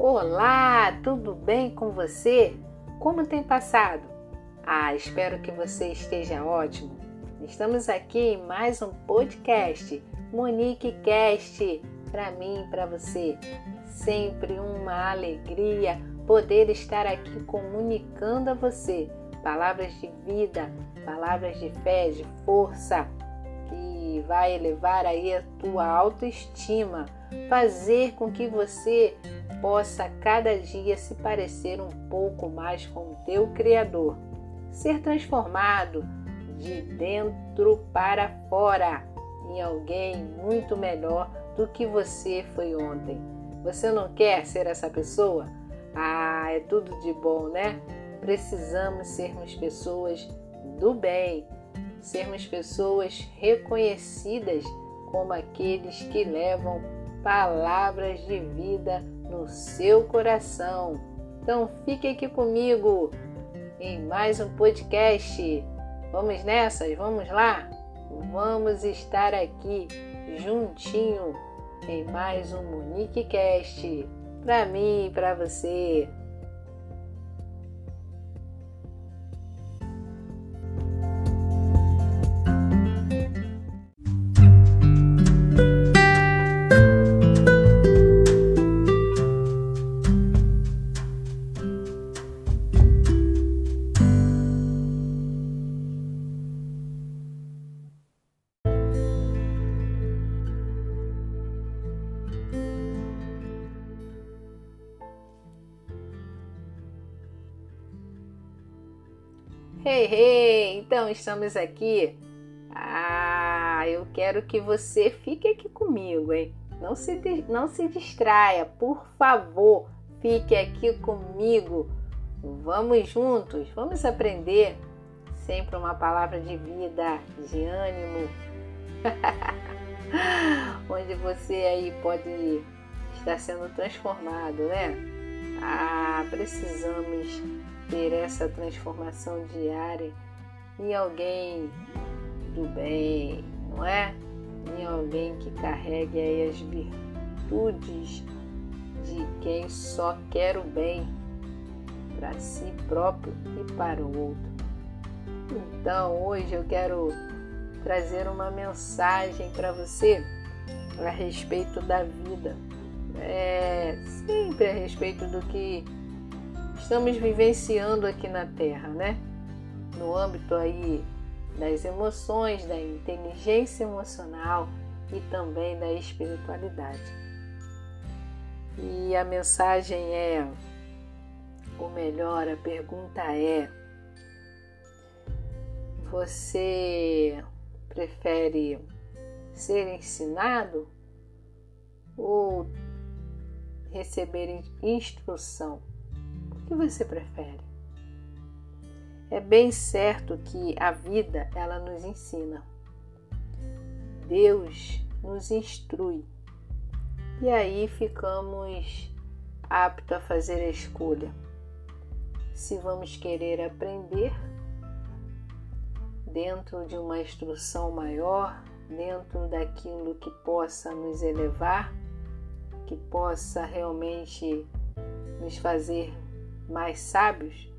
Olá, tudo bem com você? Como tem passado? Ah, espero que você esteja ótimo. Estamos aqui em mais um podcast, Monique Cast, para mim e para você. Sempre uma alegria poder estar aqui comunicando a você palavras de vida, palavras de fé, de força, que vai elevar aí a tua autoestima, fazer com que você possa cada dia se parecer um pouco mais com o teu Criador, ser transformado de dentro para fora em alguém muito melhor do que você foi ontem. Você não quer ser essa pessoa? Ah, é tudo de bom, né? Precisamos sermos pessoas do bem, sermos pessoas reconhecidas como aqueles que levam palavras de vida no seu coração. Então fique aqui comigo em mais um podcast. Vamos nessas? Vamos lá? Vamos estar aqui juntinho em mais um Monique Cast para mim e para você. Hey, hey! Então estamos aqui. Ah, eu quero que você fique aqui comigo, hein? Não se, não se distraia, por favor, fique aqui comigo. Vamos juntos, vamos aprender. Sempre uma palavra de vida, de ânimo. Onde você aí pode estar sendo transformado, né? Ah, precisamos ter essa transformação diária em alguém do bem, não é? Em alguém que carregue aí as virtudes de quem só quer o bem para si próprio e para o outro. Então, hoje eu quero trazer uma mensagem para você a respeito da vida. É sempre a respeito do que estamos vivenciando aqui na Terra, né? No âmbito aí das emoções, da inteligência emocional e também da espiritualidade. E a mensagem é, ou melhor, a pergunta é: você prefere ser ensinado ou receber instrução? Que você prefere? É bem certo que a vida ela nos ensina. Deus nos instrui. E aí ficamos aptos a fazer a escolha. Se vamos querer aprender dentro de uma instrução maior, dentro daquilo que possa nos elevar, que possa realmente nos fazer mais sábios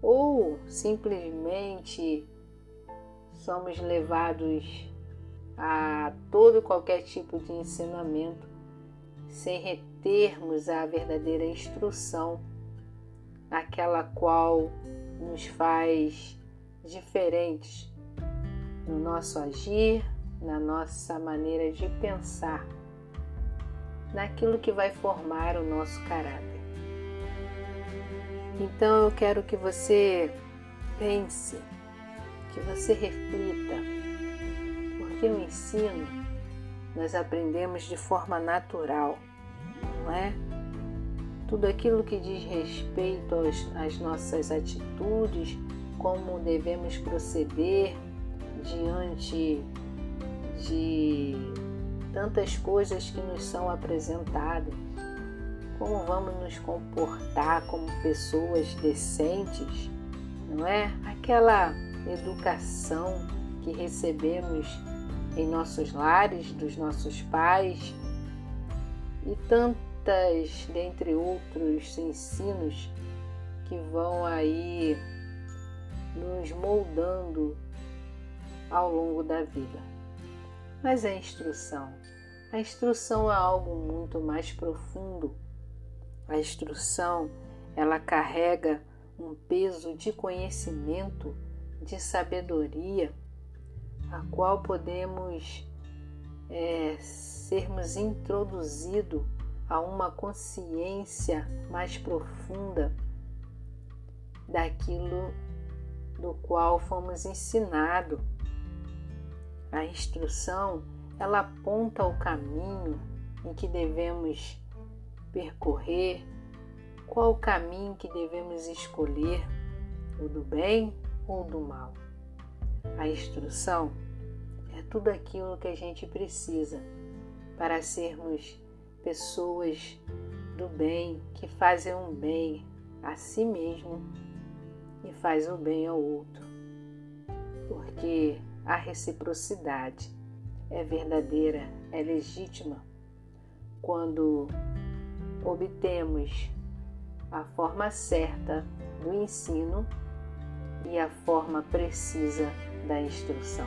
ou simplesmente somos levados a todo qualquer tipo de ensinamento sem retermos a verdadeira instrução, aquela qual nos faz diferentes no nosso agir, na nossa maneira de pensar, naquilo que vai formar o nosso caráter. Então eu quero que você pense, que você reflita, porque o ensino nós aprendemos de forma natural, não é? Tudo aquilo que diz respeito às nossas atitudes, como devemos proceder diante de tantas coisas que nos são apresentadas como vamos nos comportar como pessoas decentes, não é? Aquela educação que recebemos em nossos lares, dos nossos pais e muitas, dentre outros ensinos que vão aí nos moldando ao longo da vida. Mas a instrução, a instrução é algo muito mais profundo. A instrução, ela carrega um peso de conhecimento, de sabedoria, a qual podemos é, sermos introduzidos a uma consciência mais profunda daquilo do qual fomos ensinados. A instrução, ela aponta o caminho em que devemos percorrer, qual o caminho que devemos escolher, o do bem ou do mal. A instrução é tudo aquilo que a gente precisa para sermos pessoas do bem, que fazem um bem a si mesmo e faz o bem ao outro. Porque a reciprocidade é verdadeira, é legítima quando obtemos a forma certa do ensino e a forma precisa da instrução.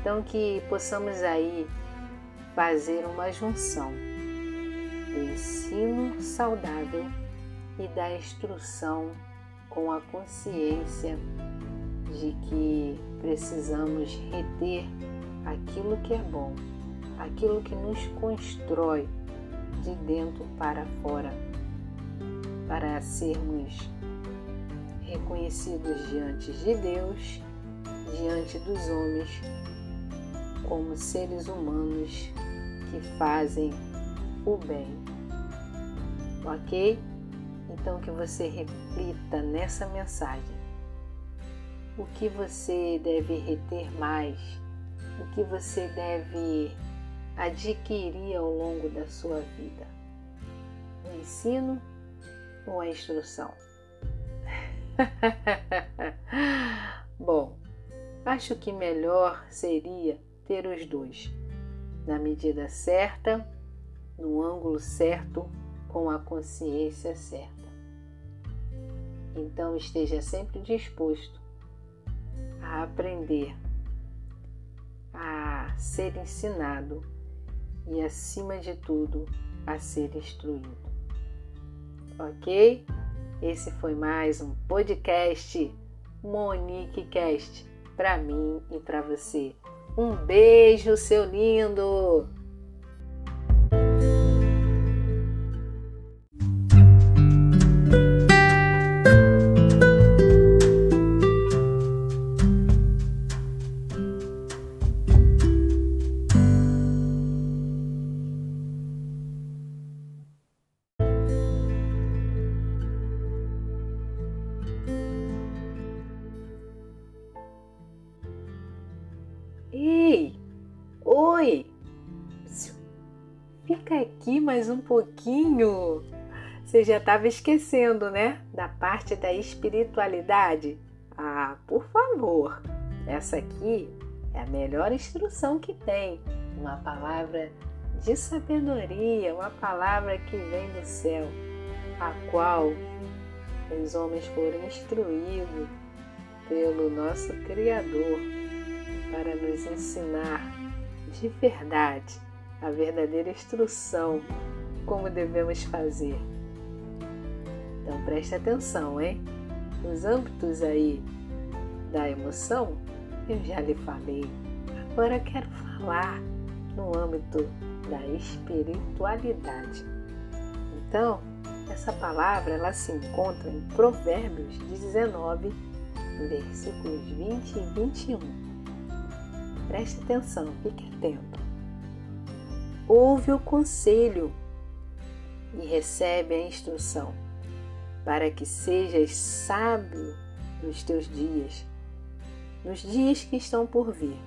Então que possamos aí fazer uma junção do ensino saudável e da instrução com a consciência de que precisamos reter aquilo que é bom, aquilo que nos constrói de dentro para fora, para sermos reconhecidos diante de Deus, diante dos homens, como seres humanos que fazem o bem. Ok? Então que você reflita nessa mensagem. O que você deve reter mais? O que você deve adquirir ao longo da sua vida? O ensino ou a instrução? Bom, acho que melhor seria ter os dois, na medida certa, no ângulo certo, com a consciência certa. Então esteja sempre disposto a aprender, a ser ensinado e, acima de tudo, a ser instruído. Ok? Esse foi mais um podcast Monique Cast para mim e para você. Um beijo, seu lindo! Mais um pouquinho. Você já estava esquecendo, né? Da parte da espiritualidade. Ah, por favor! Essa aqui é a melhor instrução que tem. Uma palavra de sabedoria, uma palavra que vem do céu, a qual os homens foram instruídos pelo nosso Criador para nos ensinar de verdade a verdadeira instrução como devemos fazer. Então preste atenção, hein? Nos âmbitos aí da emoção, eu já lhe falei. Agora quero falar no âmbito da espiritualidade. Então, essa palavra ela se encontra em Provérbios 19, versículos 20 e 21 Preste atenção, fique atento. Ouve o conselho e recebe a instrução, para que sejas sábio nos teus dias, nos dias que estão por vir.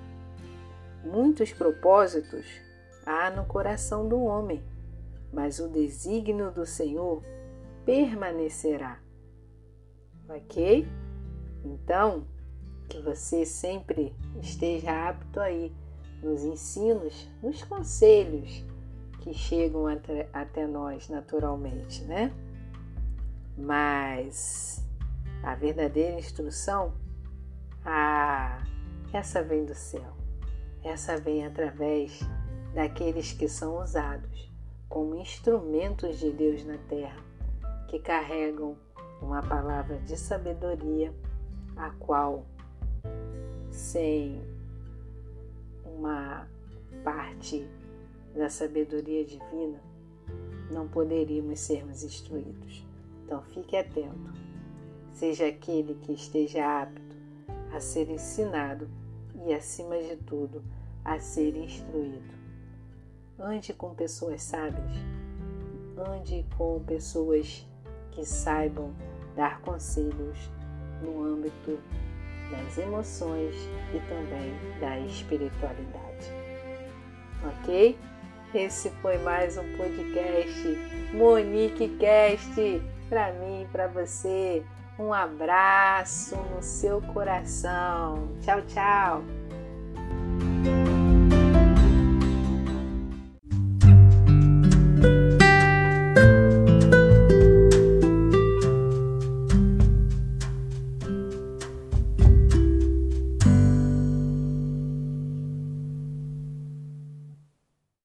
Muitos propósitos há no coração do homem, mas o desígnio do Senhor permanecerá. Ok? Então, que você sempre esteja apto aí nos ensinos, nos conselhos que chegam até, até nós naturalmente, né? Mas a verdadeira instrução, ah, essa vem do céu. Essa vem através daqueles que são usados como instrumentos de Deus na terra, que carregam uma palavra de sabedoria, a qual, sem uma parte da sabedoria divina, não poderíamos sermos instruídos. Então fique atento. Seja aquele que esteja apto a ser ensinado e, acima de tudo, a ser instruído. Ande com pessoas sábias, ande com pessoas que saibam dar conselhos no âmbito das emoções e também da espiritualidade. Ok? Esse foi mais um podcast Monique Cast para mim, para você. Um abraço no seu coração. Tchau, tchau.